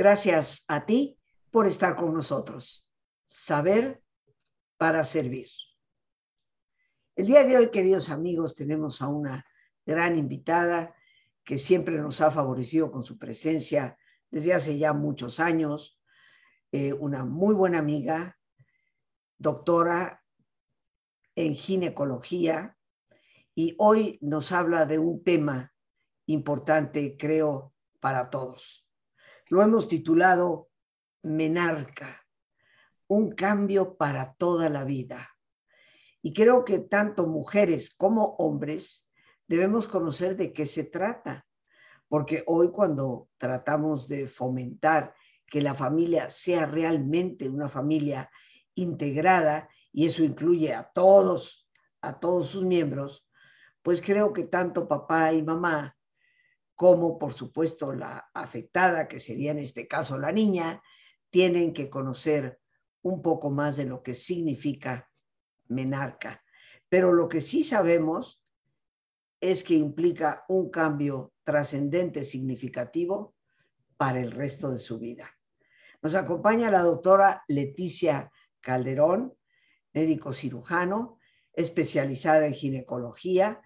Gracias a ti por estar con nosotros. Saber para servir. El día de hoy, queridos amigos, tenemos a una gran invitada que siempre nos ha favorecido con su presencia desde hace ya muchos años, eh, una muy buena amiga, doctora en ginecología, y hoy nos habla de un tema importante, creo, para todos. Lo hemos titulado Menarca, un cambio para toda la vida. Y creo que tanto mujeres como hombres debemos conocer de qué se trata, porque hoy cuando tratamos de fomentar que la familia sea realmente una familia integrada, y eso incluye a todos, a todos sus miembros, pues creo que tanto papá y mamá como por supuesto la afectada, que sería en este caso la niña, tienen que conocer un poco más de lo que significa menarca. Pero lo que sí sabemos es que implica un cambio trascendente, significativo para el resto de su vida. Nos acompaña la doctora Leticia Calderón, médico cirujano, especializada en ginecología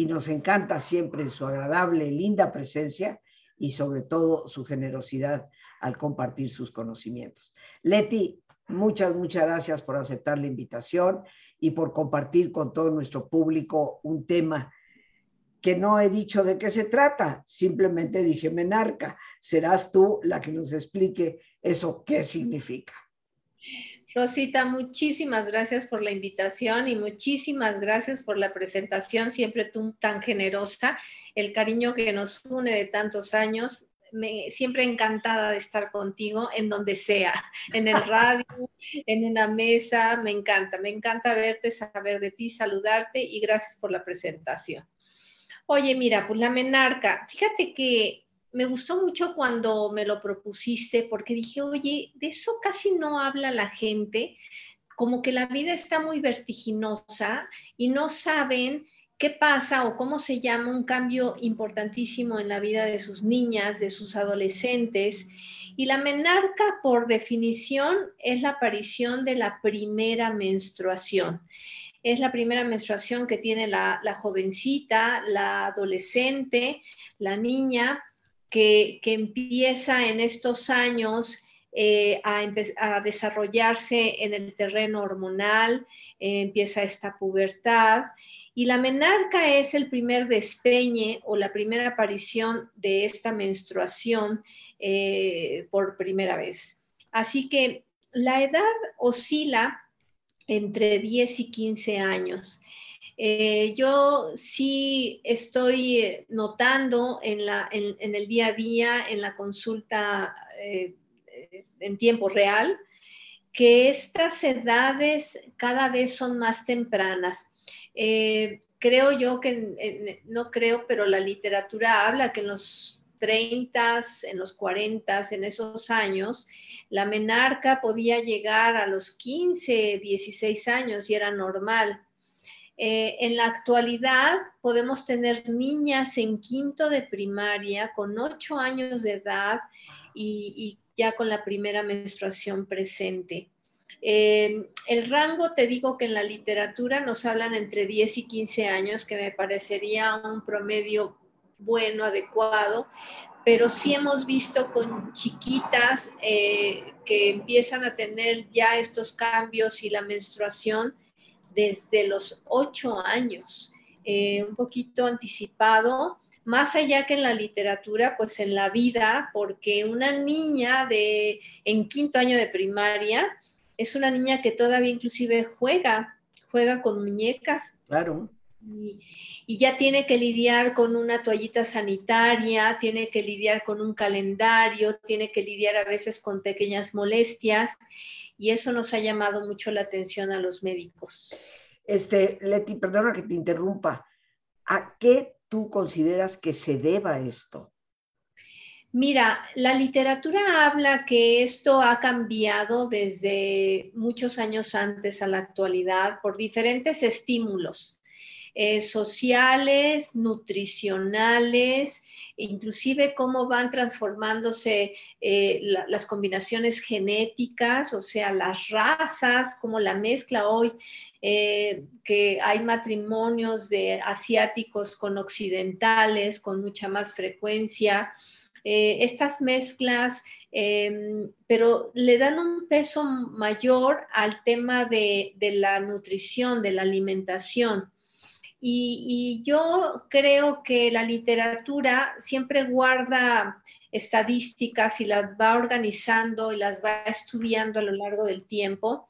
y nos encanta siempre su agradable, linda presencia y sobre todo su generosidad al compartir sus conocimientos. Leti, muchas, muchas gracias por aceptar la invitación y por compartir con todo nuestro público un tema que no he dicho de qué se trata, simplemente dije menarca. Serás tú la que nos explique eso qué significa. Rosita, muchísimas gracias por la invitación y muchísimas gracias por la presentación, siempre tú tan generosa, el cariño que nos une de tantos años. Me, siempre encantada de estar contigo en donde sea, en el radio, en una mesa, me encanta, me encanta verte, saber de ti, saludarte y gracias por la presentación. Oye, mira, pues la menarca, fíjate que me gustó mucho cuando me lo propusiste porque dije, oye, de eso casi no habla la gente, como que la vida está muy vertiginosa y no saben qué pasa o cómo se llama un cambio importantísimo en la vida de sus niñas, de sus adolescentes. Y la menarca, por definición, es la aparición de la primera menstruación. Es la primera menstruación que tiene la, la jovencita, la adolescente, la niña, que, empieza en estos años eh, a, desarrollarse en el terreno hormonal, eh, empieza esta pubertad. Y la menarca es el primer despeñe o la primera aparición de esta menstruación eh, por primera vez. Así que la edad oscila entre 10 y 15 años. Eh, yo sí estoy eh, notando en, el día a día, en la consulta eh, en tiempo real, que estas edades cada vez son más tempranas. creo yo que, no creo, pero la literatura habla que en los 30, en los 40, en esos años, la menarca podía llegar a los 15, 16 años y era normal eh, en la actualidad podemos tener niñas en quinto de primaria con ocho años de edad y, ya con la primera menstruación presente. Eh, el rango, te digo que en la literatura nos hablan entre 10 y 15 años, que me parecería un promedio bueno, adecuado, pero sí hemos visto con chiquitas eh, que empiezan a tener ya estos cambios y la menstruación desde los ocho años, eh, un poquito anticipado, más allá que en la literatura, pues en la vida, porque una niña de en quinto año de primaria es una niña que todavía inclusive juega, juega con muñecas. Claro. Y, y, ya tiene que lidiar con una toallita sanitaria, tiene que lidiar con un calendario, tiene que lidiar a veces con pequeñas molestias y eso nos ha llamado mucho la atención a los médicos. Este, Leti, perdona que te interrumpa. ¿A qué tú consideras que se deba esto? Mira, la literatura habla que esto ha cambiado desde muchos años antes a la actualidad por diferentes estímulos. Eh, sociales, nutricionales, inclusive cómo van transformándose eh, las combinaciones genéticas, o sea, las razas, como la mezcla hoy, eh, que hay matrimonios de asiáticos con occidentales con mucha más frecuencia. estas mezclas Em, pero le dan un peso mayor al tema de, la nutrición, de la alimentación. Y, yo creo que la literatura siempre guarda estadísticas y las va organizando y las va estudiando a lo largo del tiempo,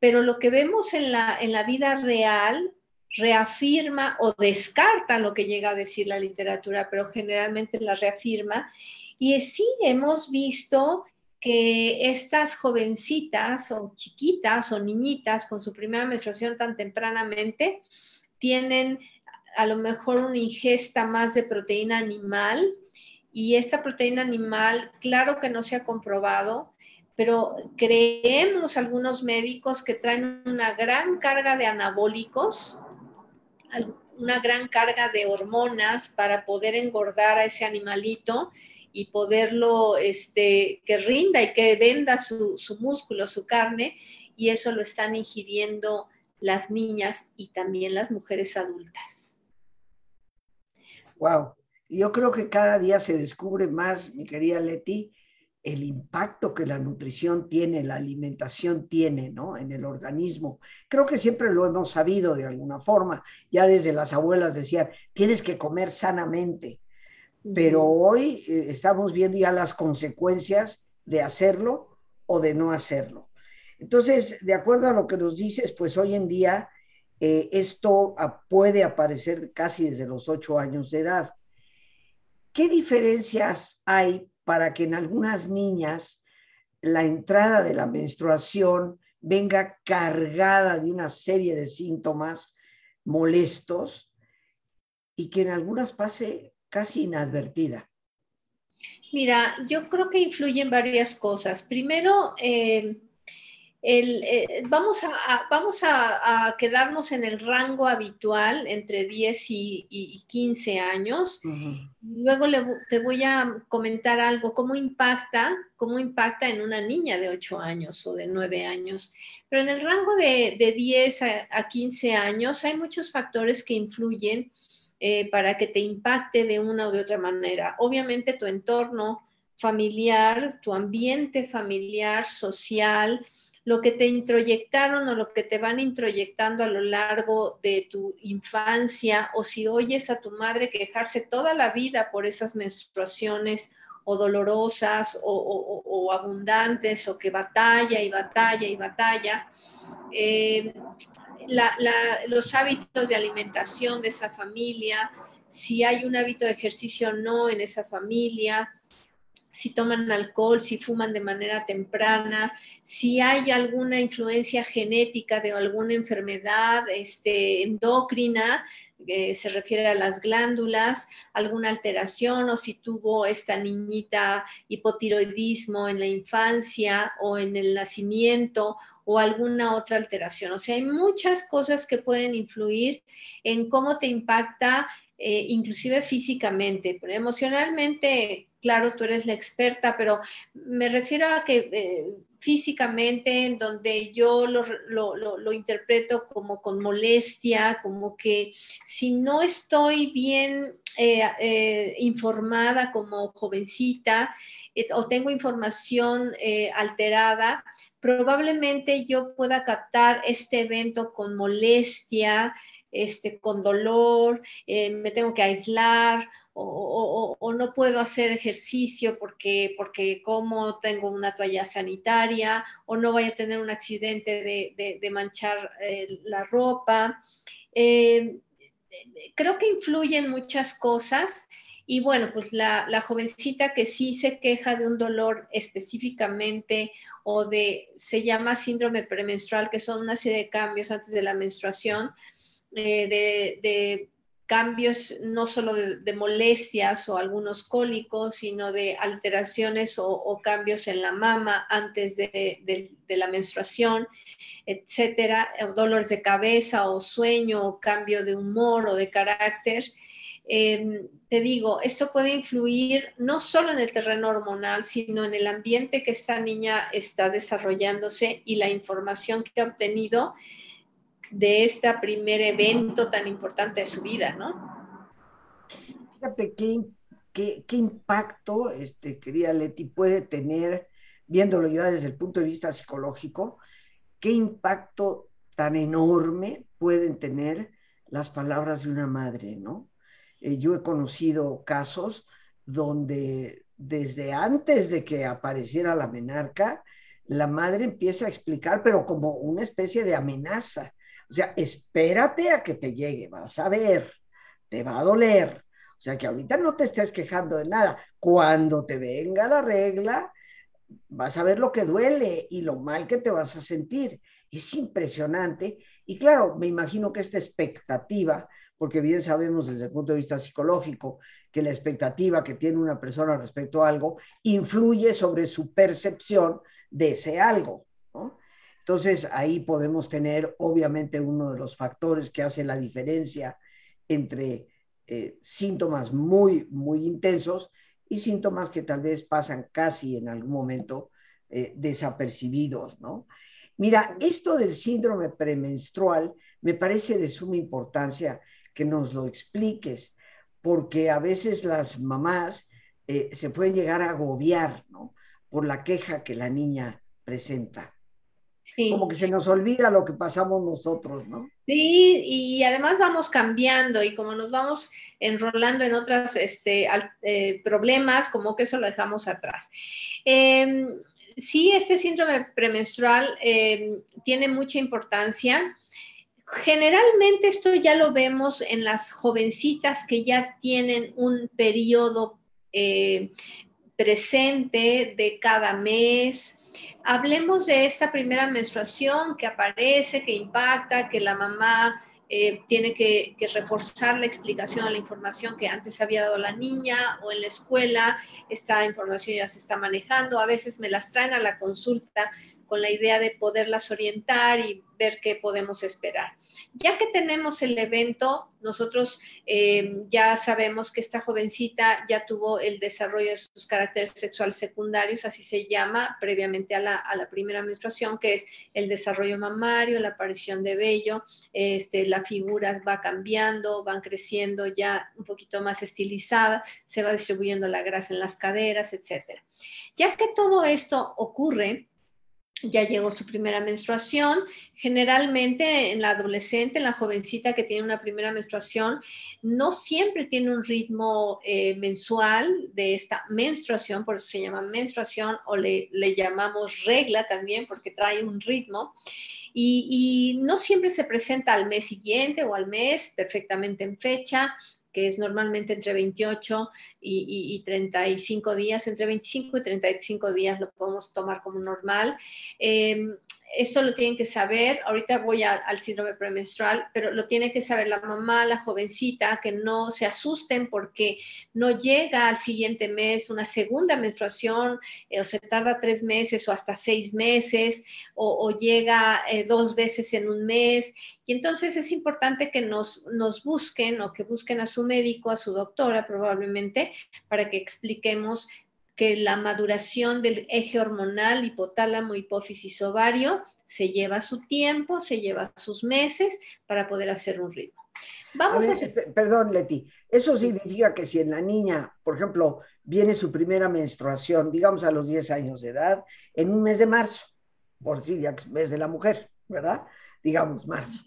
pero lo que vemos en la, en la vida real reafirma o descarta lo que llega a decir la literatura, pero generalmente la reafirma. Y sí hemos visto que estas jovencitas o chiquitas o niñitas con su primera menstruación tan tempranamente tienen a lo mejor una ingesta más de proteína animal y esta proteína animal, claro que no se ha comprobado, pero creemos algunos médicos que traen una gran carga de anabólicos, una gran carga de hormonas para poder engordar a ese animalito y poderlo, este, que rinda y que venda su, músculo, su carne, y eso lo están ingiriendo las niñas y también las mujeres adultas. Wow, yo creo que cada día se descubre más, mi querida Leti, el impacto que la nutrición tiene, la alimentación tiene, ¿no? En el organismo. Creo que siempre lo hemos sabido de alguna forma. Ya desde las abuelas decían, tienes que comer sanamente pero hoy eh, estamos viendo ya las consecuencias de hacerlo o de no hacerlo. Entonces, de acuerdo a lo que nos dices, pues hoy en día eh, esto puede aparecer casi desde los ocho años de edad. ¿Qué diferencias hay para que en algunas niñas la entrada de la menstruación venga cargada de una serie de síntomas molestos y que en algunas pase casi inadvertida? Mira, yo creo que influyen varias cosas. Primero, eh, eh, vamos, a, vamos a, quedarnos en el rango habitual entre 10 y, 15 años. Luego te voy a comentar algo, cómo impacta, cómo impacta en una niña de 8 años o de 9 años. Pero en el rango de, de 10 a, a 15 años hay muchos factores que influyen eh, para que te impacte de una o de otra manera. Obviamente tu entorno familiar, tu ambiente familiar, social, lo que te introyectaron o lo que te van introyectando a lo largo de tu infancia, o si oyes a tu madre quejarse toda la vida por esas menstruaciones o dolorosas o, abundantes, o que batalla y batalla y batalla, eh, los hábitos de alimentación de esa familia, si hay un hábito de ejercicio o no en esa familia, si toman alcohol, si fuman de manera temprana, si hay alguna influencia genética de alguna enfermedad este, endocrina, eh, se refiere a las glándulas, alguna alteración o si tuvo esta niñita hipotiroidismo en la infancia o en el nacimiento o alguna otra alteración. O sea, hay muchas cosas que pueden influir en cómo te impacta, eh, inclusive físicamente, pero emocionalmente, claro, tú eres la experta, pero me refiero a que eh, físicamente, en donde yo lo, interpreto como con molestia, como que si no estoy bien eh, informada como jovencita, o tengo información alterada, probablemente yo pueda captar este evento con molestia, este, con dolor, eh, me tengo que aislar o, no puedo hacer ejercicio porque, porque como tengo una toalla sanitaria o no voy a tener un accidente de, manchar eh, la ropa. Eh, creo que influyen muchas cosas y bueno, pues la, jovencita que sí se queja de un dolor específicamente o de, se llama síndrome premenstrual, que son una serie de cambios antes de la menstruación, eh, de, cambios no solo de, molestias o algunos cólicos, sino de alteraciones o, cambios en la mama antes de, la menstruación, etcétera, dolores de cabeza o sueño o cambio de humor o de carácter. Em, te digo, esto puede influir no solo en el terreno hormonal, sino en el ambiente que esta niña está desarrollándose y la información que ha obtenido de este primer evento tan importante de su vida, ¿no? Fíjate qué, qué, impacto, este, querida Leti, puede tener, viéndolo yo desde el punto de vista psicológico, qué impacto tan enorme pueden tener las palabras de una madre, ¿no? Eh, yo he conocido casos donde desde antes de que apareciera la menarca, la madre empieza a explicar, pero como una especie de amenaza. O sea, espérate a que te llegue, vas a ver, te va a doler. O sea, que ahorita no te estés quejando de nada. Cuando te venga la regla, vas a ver lo que duele y lo mal que te vas a sentir. Es impresionante. Y claro, me imagino que esta expectativa, porque bien sabemos desde el punto de vista psicológico que la expectativa que tiene una persona respecto a algo influye sobre su percepción de ese algo. Entonces, ahí podemos tener, obviamente, uno de los factores que hace la diferencia entre eh, síntomas muy, muy intensos y síntomas que tal vez pasan casi en algún momento eh, desapercibidos, ¿no? Mira, esto del síndrome premenstrual me parece de suma importancia que nos lo expliques, porque a veces las mamás eh, se pueden llegar a agobiar, ¿no? Por la queja que la niña presenta. Como que se nos olvida lo que pasamos nosotros, ¿no? Sí, y además vamos cambiando y como nos vamos enrolando en otros este, eh, problemas, como que eso lo dejamos atrás. Em, sí, este síndrome premenstrual em, tiene mucha importancia. Generalmente esto ya lo vemos en las jovencitas que ya tienen un periodo eh, presente de cada mes, Hablemos de esta primera menstruación que aparece, que impacta, que la mamá eh, tiene que, reforzar la explicación la información que antes había dado la niña o en la escuela, esta información ya se está manejando, a veces me las traen a la consulta con la idea de poderlas orientar y ver qué podemos esperar. Ya que tenemos el evento, nosotros eh, ya sabemos que esta jovencita ya tuvo el desarrollo de sus caracteres sexuales secundarios, así se llama, previamente a la, primera menstruación, que es el desarrollo mamario, la aparición de vello, este, la figura va cambiando, van creciendo ya un poquito más estilizada, se va distribuyendo la grasa en las caderas, etc. Ya que todo esto ocurre, ya llegó su primera menstruación. Generalmente en la adolescente, en la jovencita que tiene una primera menstruación, no siempre tiene un ritmo eh, mensual de esta menstruación, por eso se llama menstruación o le, llamamos regla también porque trae un ritmo. Y no siempre se presenta al mes siguiente o al mes perfectamente en fecha que es normalmente entre 28 y, 35 días, entre 25 y 35 días lo podemos tomar como normal. Em, esto lo tienen que saber, ahorita voy al síndrome premenstrual, pero lo tiene que saber la mamá, la jovencita, que no se asusten porque no llega al siguiente mes una segunda menstruación eh, o se tarda tres meses o hasta seis meses o, llega eh, dos veces en un mes. Y entonces es importante que nos, nos busquen o que busquen a su médico, a su doctora probablemente, para que expliquemos que la maduración del eje hormonal hipotálamo, hipófisis, ovario se lleva su tiempo, se lleva sus meses para poder hacer un ritmo. Vamos a, Perdón, Leti, eso significa que si en la niña, por ejemplo, viene su primera menstruación, digamos a los 10 años de edad, en un mes de marzo, por si ya es mes de la mujer, ¿verdad? Digamos marzo.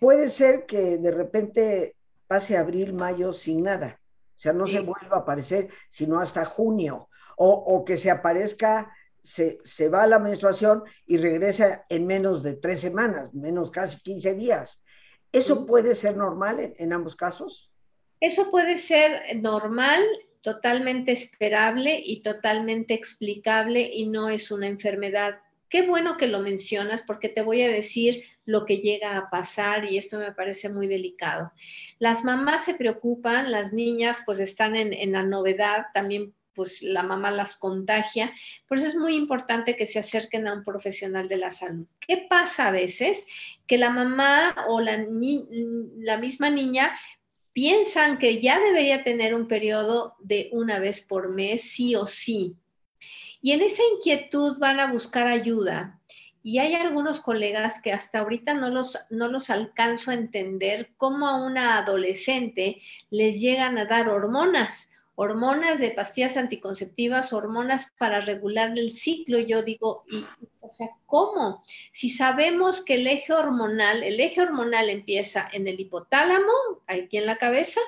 Puede ser que de repente pase abril, mayo sin nada. O sea, no se vuelva a aparecer sino hasta junio. O, que se aparezca, se, va la menstruación y regresa en menos de tres semanas, menos casi 15 días. ¿Eso puede ser normal en, ambos casos? Eso puede ser normal, totalmente esperable y totalmente explicable y no es una enfermedad Qué bueno que lo mencionas porque te voy a decir lo que llega a pasar y esto me parece muy delicado. Las mamás se preocupan, las niñas pues están en, la novedad, también pues la mamá las contagia. Por eso es muy importante que se acerquen a un profesional de la salud. ¿Qué pasa a veces? Que la mamá o la, la misma niña piensan que ya debería tener un periodo de una vez por mes, sí o sí. Y en esa inquietud van a buscar ayuda. Y hay algunos colegas que hasta ahorita no los, no los alcanzo a entender cómo a una adolescente les llegan a dar hormonas, hormonas de pastillas anticonceptivas, hormonas para regular el ciclo. Yo digo, o sea, ¿cómo? Si sabemos que el eje hormonal, el eje hormonal empieza en el hipotálamo, aquí en la cabeza,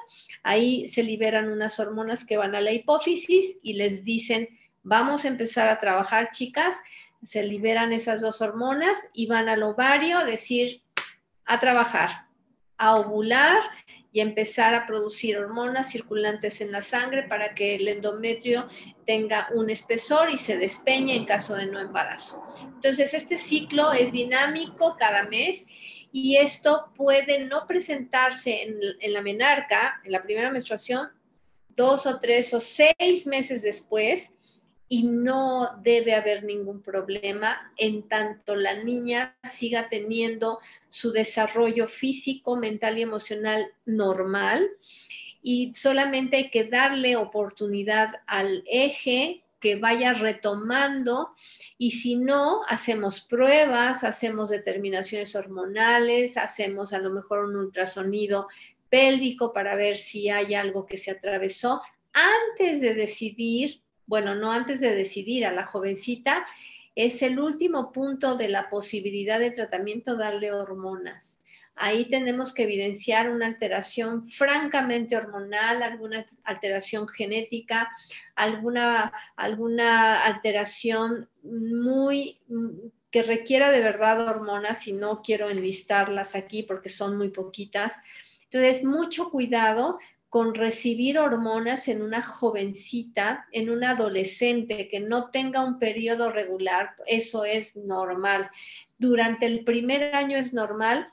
ahí se liberan unas hormonas que van a la hipófisis y les dicen, Vamos a empezar a trabajar, chicas. Se liberan esas dos hormonas y van al ovario, a decir, a trabajar, a ovular y empezar a producir hormonas circulantes en la sangre para que el endometrio tenga un espesor y se despeñe en caso de no embarazo. Entonces, este ciclo es dinámico cada mes y esto puede no presentarse en, en la menarca, en la primera menstruación, dos o tres o seis meses después, y no debe haber ningún problema en tanto la niña siga teniendo su desarrollo físico, mental y emocional normal. Y solamente hay que darle oportunidad al eje que vaya retomando y si no, hacemos pruebas, hacemos determinaciones hormonales, hacemos a lo mejor un ultrasonido pélvico para ver si hay algo que se atravesó antes de decidir bueno, no antes de decidir a la jovencita, es el último punto de la posibilidad de tratamiento darle hormonas. Ahí tenemos que evidenciar una alteración francamente hormonal, alguna alteración genética, alguna, alguna alteración muy que requiera de verdad hormonas y no quiero enlistarlas aquí porque son muy poquitas. Entonces, mucho cuidado con recibir hormonas en una jovencita, en una adolescente que no tenga un periodo regular, eso es normal. Durante el primer año es normal,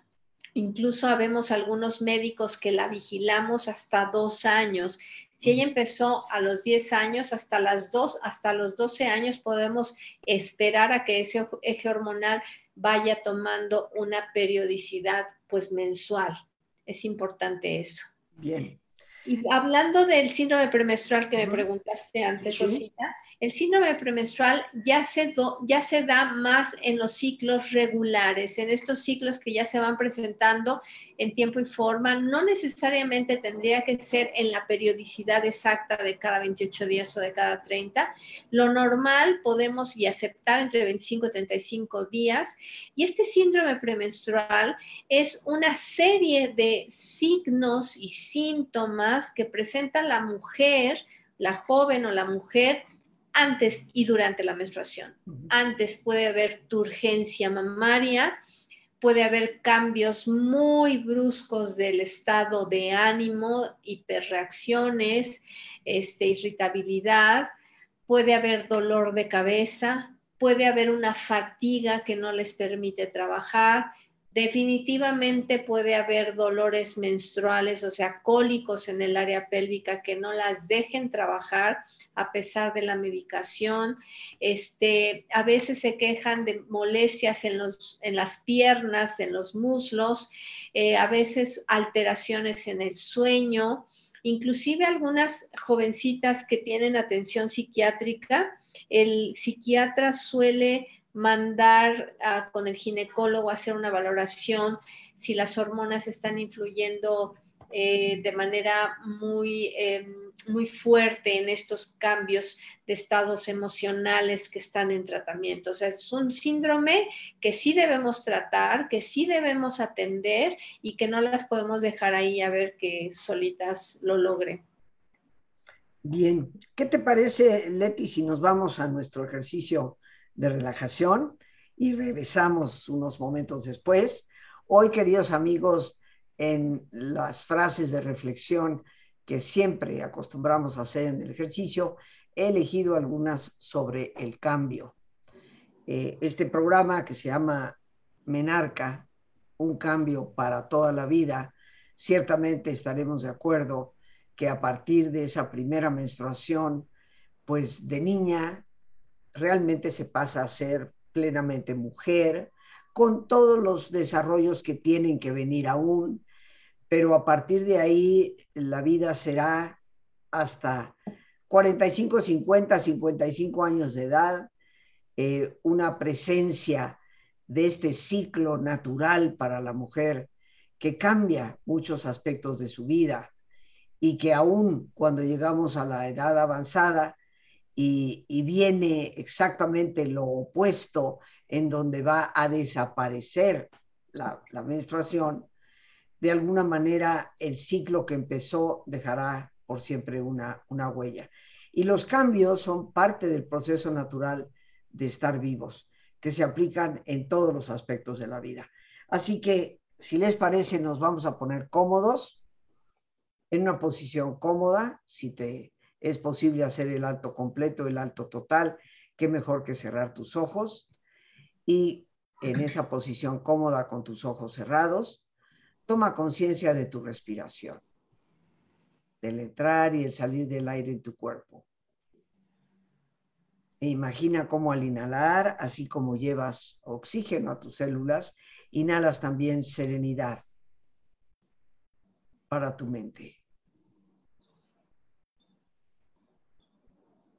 incluso habemos algunos médicos que la vigilamos hasta dos años. Si ella empezó a los 10 años, hasta, las dos, hasta los 12 años podemos esperar a que ese eje hormonal vaya tomando una periodicidad pues mensual. Es importante eso. Bien. Y hablando del síndrome premenstrual que me preguntaste antes, Rosita, el síndrome premenstrual ya se, ya se da más en los ciclos regulares, en estos ciclos que ya se van presentando en tiempo y forma. No necesariamente tendría que ser en la periodicidad exacta de cada 28 días o de cada 30. Lo normal podemos y aceptar entre 25 y 35 días. Y este síndrome premenstrual es una serie de signos y síntomas que presenta la mujer, la joven o la mujer antes y durante la menstruación. Antes puede haber turgencia mamaria, puede haber cambios muy bruscos del estado de ánimo, hiperreacciones, este, irritabilidad, puede haber dolor de cabeza, puede haber una fatiga que no les permite trabajar, Definitivamente puede haber dolores menstruales, o sea, cólicos en el área pélvica que no las dejen trabajar a pesar de la medicación. Este, a veces se quejan de molestias en, los, en las piernas, en los muslos, eh, a veces alteraciones en el sueño, inclusive algunas jovencitas que tienen atención psiquiátrica, el psiquiatra suele mandar con el ginecólogo a hacer una valoración si las hormonas están influyendo eh, de manera muy, em, muy fuerte en estos cambios de estados emocionales que están en tratamiento. O sea, es un síndrome que sí debemos tratar, que sí debemos atender y que no las podemos dejar ahí a ver que solitas lo logren. Bien, ¿qué te parece, Leti, si nos vamos a nuestro ejercicio de relajación y regresamos unos momentos después. Hoy, queridos amigos, en las frases de reflexión que siempre acostumbramos a hacer en el ejercicio, he elegido algunas sobre el cambio. eh, este programa que se llama Menarca, un cambio para toda la vida, ciertamente estaremos de acuerdo que a partir de esa primera menstruación, pues de niña realmente se pasa a ser plenamente mujer, con todos los desarrollos que tienen que venir aún, pero a partir de ahí la vida será hasta 45, 50, 55 años de edad, eh, una presencia de este ciclo natural para la mujer que cambia muchos aspectos de su vida y que aún cuando llegamos a la edad avanzada y, viene exactamente lo opuesto en donde va a desaparecer la, la menstruación, de alguna manera el ciclo que empezó dejará por siempre una, una huella. Y los cambios son parte del proceso natural de estar vivos, que se aplican en todos los aspectos de la vida. Así que, si les parece, nos vamos a poner cómodos, en una posición cómoda, si te es posible hacer el alto completo, el alto total, qué mejor que cerrar tus ojos. Y en esa posición cómoda con tus ojos cerrados, toma conciencia de tu respiración del entrar y el salir del aire en tu cuerpo. E imagina cómo al inhalar, así como llevas oxígeno a tus células, inhalas también serenidad para tu mente.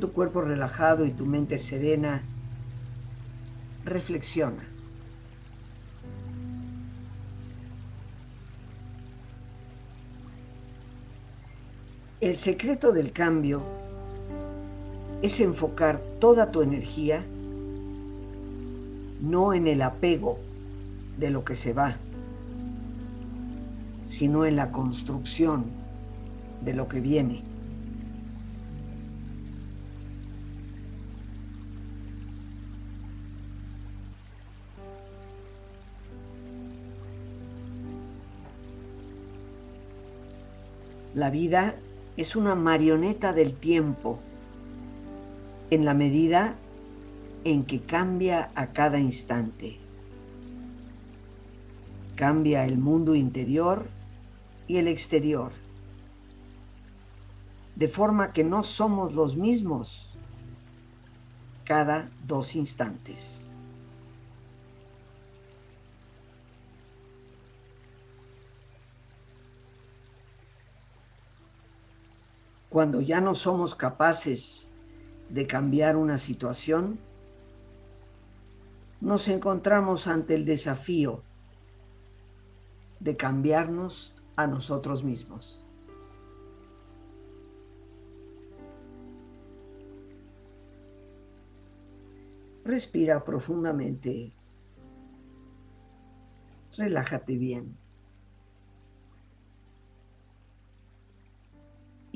Tu cuerpo relajado y tu mente serena, reflexiona. El secreto del cambio es enfocar toda tu energía no en el apego de lo que se va, sino en la construcción de lo que viene. La vida es una marioneta del tiempo en la medida en que cambia a cada instante. Cambia el mundo interior y el exterior, de forma que no somos los mismos cada dos instantes. Cuando ya no somos capaces de cambiar una situación, nos encontramos ante el desafío de cambiarnos a nosotros mismos. Respira profundamente. Relájate bien.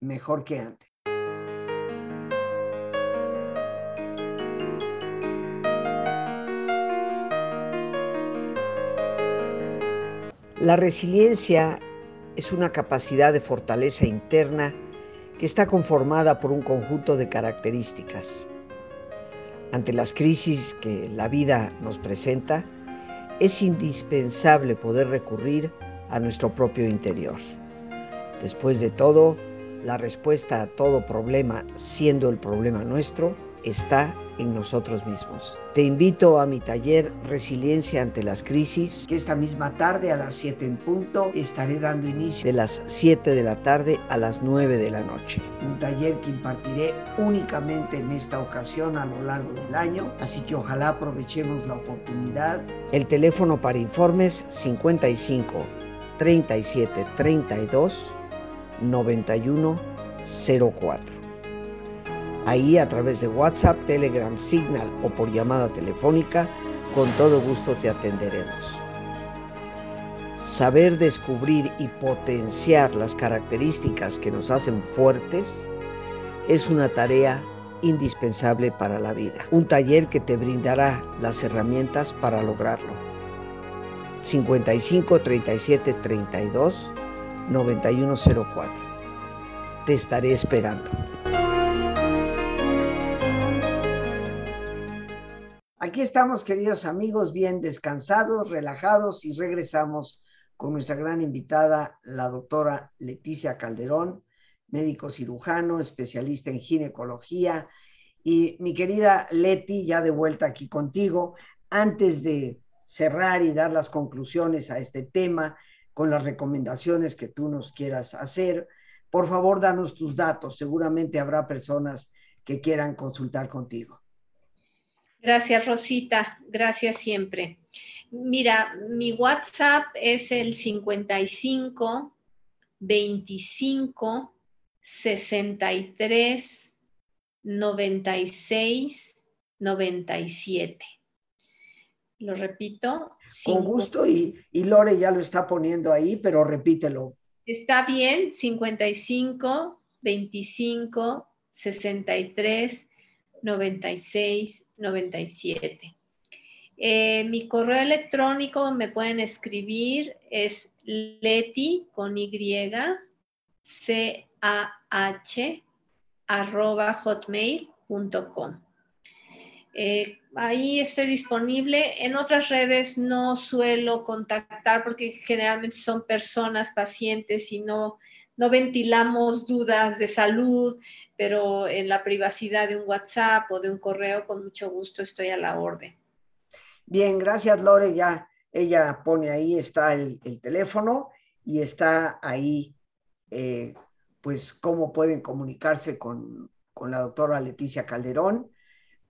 mejor que antes. La resiliencia es una capacidad de fortaleza interna que está conformada por un conjunto de características. Ante las crisis que la vida nos presenta, es indispensable poder recurrir a nuestro propio interior. Después de todo, la respuesta a todo problema, siendo el problema nuestro, está en nosotros mismos. Te invito a mi taller Resiliencia ante las crisis, que esta misma tarde a las 7 en punto estaré dando inicio de las 7 de la tarde a las 9 de la noche. Un taller que impartiré únicamente en esta ocasión a lo largo del año, así que ojalá aprovechemos la oportunidad. El teléfono para informes 55 37 32 91 04. Ahí a través de WhatsApp, Telegram, Signal o por llamada telefónica, con todo gusto te atenderemos. Saber descubrir y potenciar las características que nos hacen fuertes es una tarea indispensable para la vida. Un taller que te brindará las herramientas para lograrlo. 55 37 32 9104. Te estaré esperando. Aquí estamos, queridos amigos, bien descansados, relajados y regresamos con nuestra gran invitada, la doctora Leticia Calderón, médico cirujano, especialista en ginecología. Y mi querida Leti, ya de vuelta aquí contigo, antes de cerrar y dar las conclusiones a este tema con las recomendaciones que tú nos quieras hacer, por favor, danos tus datos. Seguramente habrá personas que quieran consultar contigo. Gracias, Rosita. Gracias siempre. Mira, mi WhatsApp es el 55 25 63 96 97. Lo repito. Con gusto y, y, Lore ya lo está poniendo ahí, pero repítelo. Está bien, 55 25 63 96 97. Eh, mi correo electrónico me pueden escribir es leti con y c a h arroba hotmail.com. Eh, ahí estoy disponible. En otras redes no suelo contactar porque generalmente son personas, pacientes y no, no ventilamos dudas de salud, pero en la privacidad de un WhatsApp o de un correo, con mucho gusto estoy a la orden. Bien, gracias Lore. Ya ella pone ahí, está el, teléfono y está ahí, eh, pues, cómo pueden comunicarse con, la doctora Leticia Calderón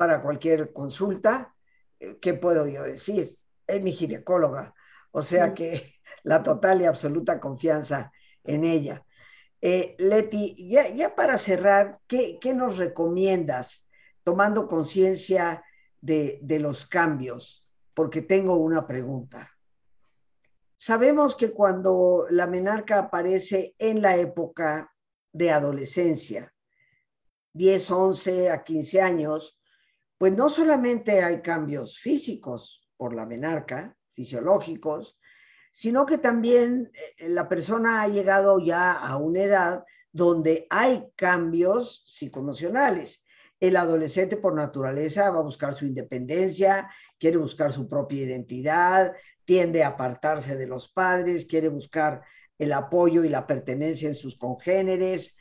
para cualquier consulta. Eh, ¿Qué puedo yo decir? Es mi ginecóloga, o sea que la total y absoluta confianza en ella. Eh, Leti, ya, para cerrar, ¿qué, nos recomiendas tomando conciencia de, de los cambios? Porque tengo una pregunta. Sabemos que cuando la menarca aparece en la época de adolescencia, 10, 11 a 15 años, pues no solamente hay cambios físicos por la menarca, fisiológicos, sino que también eh, la persona ha llegado ya a una edad donde hay cambios psicoemocionales. El adolescente por naturaleza va a buscar su independencia, quiere buscar su propia identidad, tiende a apartarse de los padres, quiere buscar el apoyo y la pertenencia en sus congéneres.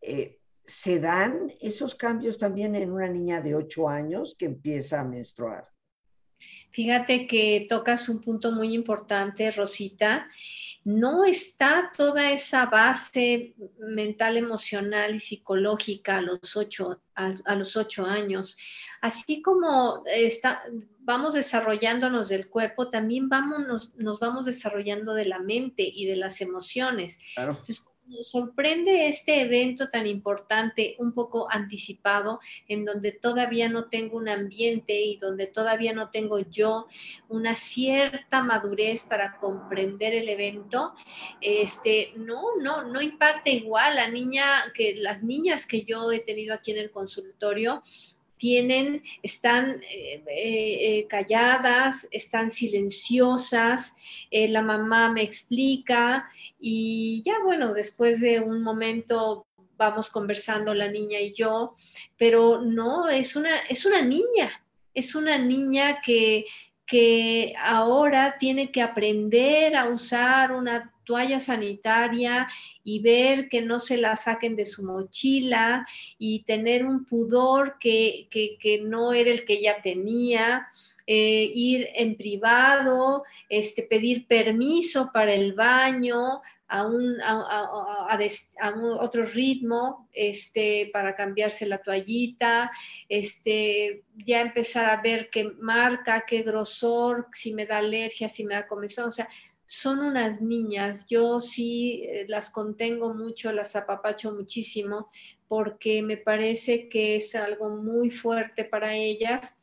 Eh, ¿Se dan esos cambios también en una niña de 8 años que empieza a menstruar? Fíjate que tocas un punto muy importante, Rosita. No está toda esa base mental, emocional y psicológica a los ocho, a, los ocho años. Así como está, vamos desarrollándonos del cuerpo, también vamos, nos, vamos desarrollando de la mente y de las emociones. Claro sorprende este evento tan importante, un poco anticipado, en donde todavía no tengo un ambiente y donde todavía no tengo yo una cierta madurez para comprender el evento, este, no, no, no impacta igual la niña que las niñas que yo he tenido aquí en el consultorio tienen, están eh, eh, eh, calladas, están silenciosas, la mamá me explica y ya bueno, después de un momento vamos conversando la niña y yo, pero no, es una, es una niña, es una niña que, que ahora tiene que aprender a usar una toalla sanitaria y ver que no se la saquen de su mochila y tener un pudor que, no era el que ella tenía. Eh, ir en privado, este, pedir permiso para el baño, a un, otro ritmo, este, para cambiarse la toallita, este, ya empezar a ver qué marca, qué grosor, si me da alergia, si me da comezón, o sea, son unas niñas, yo sí eh, las contengo mucho, las apapacho muchísimo, porque me parece que es algo muy fuerte para ellas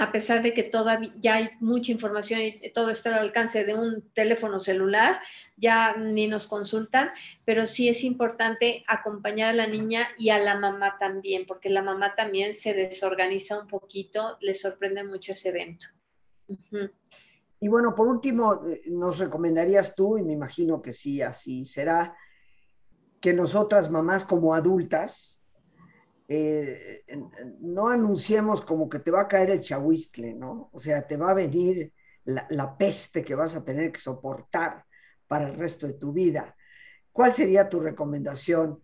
a pesar de que todavía ya hay mucha información y todo está al alcance de un teléfono celular, ya ni nos consultan, pero sí es importante acompañar a la niña y a la mamá también, porque la mamá también se desorganiza un poquito, le sorprende mucho ese evento. Y bueno, por último, eh, nos recomendarías tú, y me imagino que sí, así será, que nosotras mamás como adultas, eh, no anunciemos como que te va a caer el chahuistle, ¿no? O sea, te va a venir la, peste que vas a tener que soportar para el resto de tu vida. ¿Cuál sería tu recomendación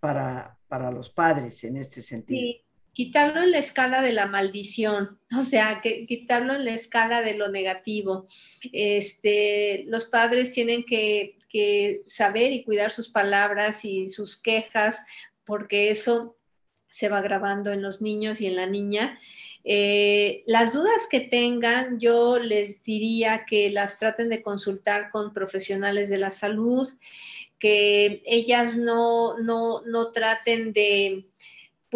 para, para los padres en este sentido? Sí, quitarlo en la escala de la maldición, o sea, quitarlo en la escala de lo negativo. Este, los padres tienen que, que saber y cuidar sus palabras y sus quejas, porque eso se va grabando en los niños y en la niña. Eh, las dudas que tengan, yo les diría que las traten de consultar con profesionales de la salud, que ellas no, no, no traten de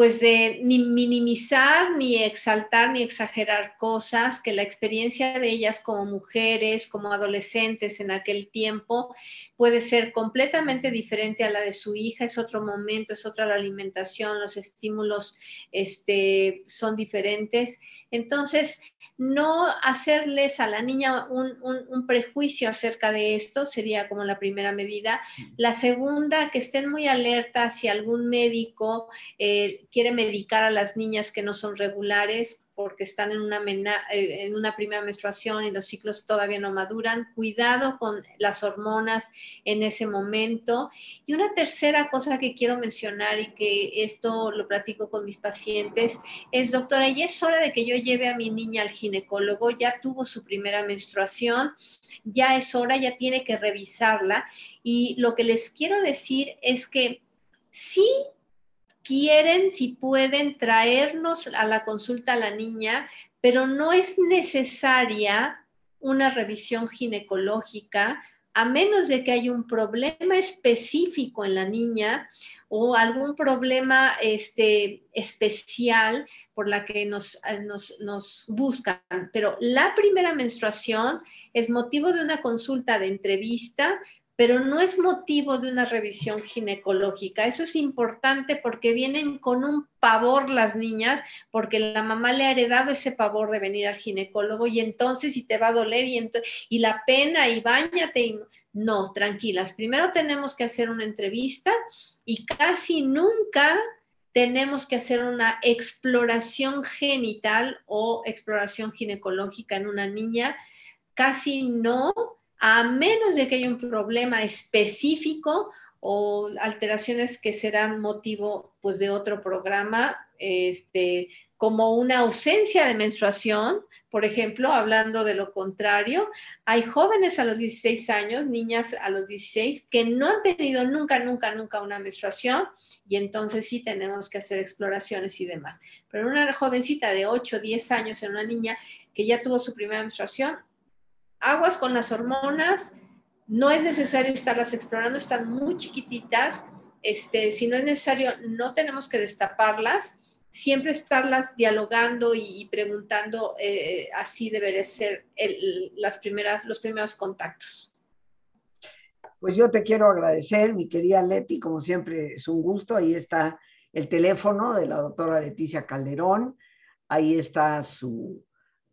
pues de ni minimizar, ni exaltar, ni exagerar cosas, que la experiencia de ellas como mujeres, como adolescentes en aquel tiempo puede ser completamente diferente a la de su hija, es otro momento, es otra la alimentación, los estímulos este, son diferentes. Entonces, no hacerles a la niña un, prejuicio acerca de esto sería como la primera medida. La segunda, que estén muy alertas si algún médico eh, quiere medicar a las niñas que no son regulares porque están en una, eh, en una primera menstruación y los ciclos todavía no maduran. Cuidado con las hormonas en ese momento. Y una tercera cosa que quiero mencionar y que esto lo platico con mis pacientes es, doctora, ya es hora de que yo lleve a mi niña al ginecólogo, ya tuvo su primera menstruación, ya es hora, ya tiene que revisarla. Y lo que les quiero decir es que sí quieren, si pueden, traernos a la consulta a la niña, pero no es necesaria una revisión ginecológica a menos de que haya un problema específico en la niña o algún problema este, especial por la que nos, eh, nos, nos buscan. Pero la primera menstruación es motivo de una consulta de entrevista pero no es motivo de una revisión ginecológica. Eso es importante porque vienen con un pavor las niñas, porque la mamá le ha heredado ese pavor de venir al ginecólogo y entonces si te va a doler y, y la pena y bañate. Y... No, tranquilas. Primero tenemos que hacer una entrevista y casi nunca tenemos que hacer una exploración genital o exploración ginecológica en una niña. Casi no a menos de que haya un problema específico o alteraciones que serán motivo pues, de otro programa, este, como una ausencia de menstruación, por ejemplo, hablando de lo contrario, hay jóvenes a los 16 años, niñas a los 16, que no han tenido nunca, nunca, nunca una menstruación y entonces sí tenemos que hacer exploraciones y demás. Pero una jovencita de 8, 10 años, en una niña que ya tuvo su primera menstruación, aguas con las hormonas, no es necesario estarlas explorando, están muy chiquititas, este, si no es necesario, no tenemos que destaparlas, siempre estarlas dialogando y, preguntando, eh, así debería ser las primeras, los primeros contactos. Pues yo te quiero agradecer, mi querida Leti, como siempre es un gusto, ahí está el teléfono de la doctora Leticia Calderón, ahí está su,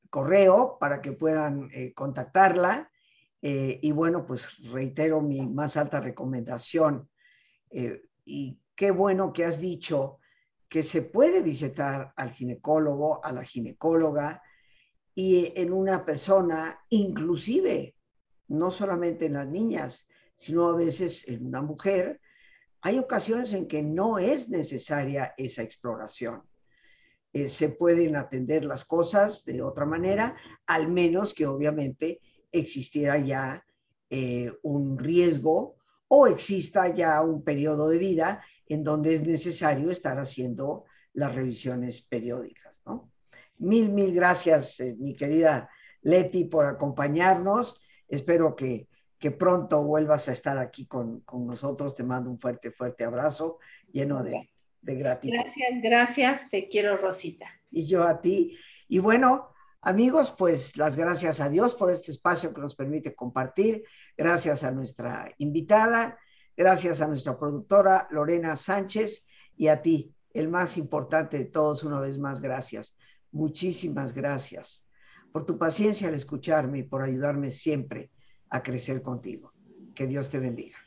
correo para que puedan eh, contactarla. Eh, y bueno, pues reitero mi más alta recomendación. Eh, y qué bueno que has dicho que se puede visitar al ginecólogo, a la ginecóloga, y en una persona, inclusive, no solamente en las niñas, sino a veces en una mujer. Hay ocasiones en que no es necesaria esa exploración. Eh, se pueden atender las cosas de otra manera, al menos que obviamente existiera ya eh, un riesgo o exista ya un periodo de vida en donde es necesario estar haciendo las revisiones periódicas. ¿no? Mil, mil gracias, eh, mi querida Leti, por acompañarnos. Espero que, que, pronto vuelvas a estar aquí con, con, nosotros. Te mando un fuerte, fuerte abrazo lleno de, de gratitud. Gracias, gracias. Te quiero, Rosita. Y yo a ti. Y bueno, Amigos, pues las gracias a Dios por este espacio que nos permite compartir. Gracias a nuestra invitada, gracias a nuestra productora Lorena Sánchez y a ti, el más importante de todos, una vez más, gracias. Muchísimas gracias por tu paciencia al escucharme y por ayudarme siempre a crecer contigo. Que Dios te bendiga.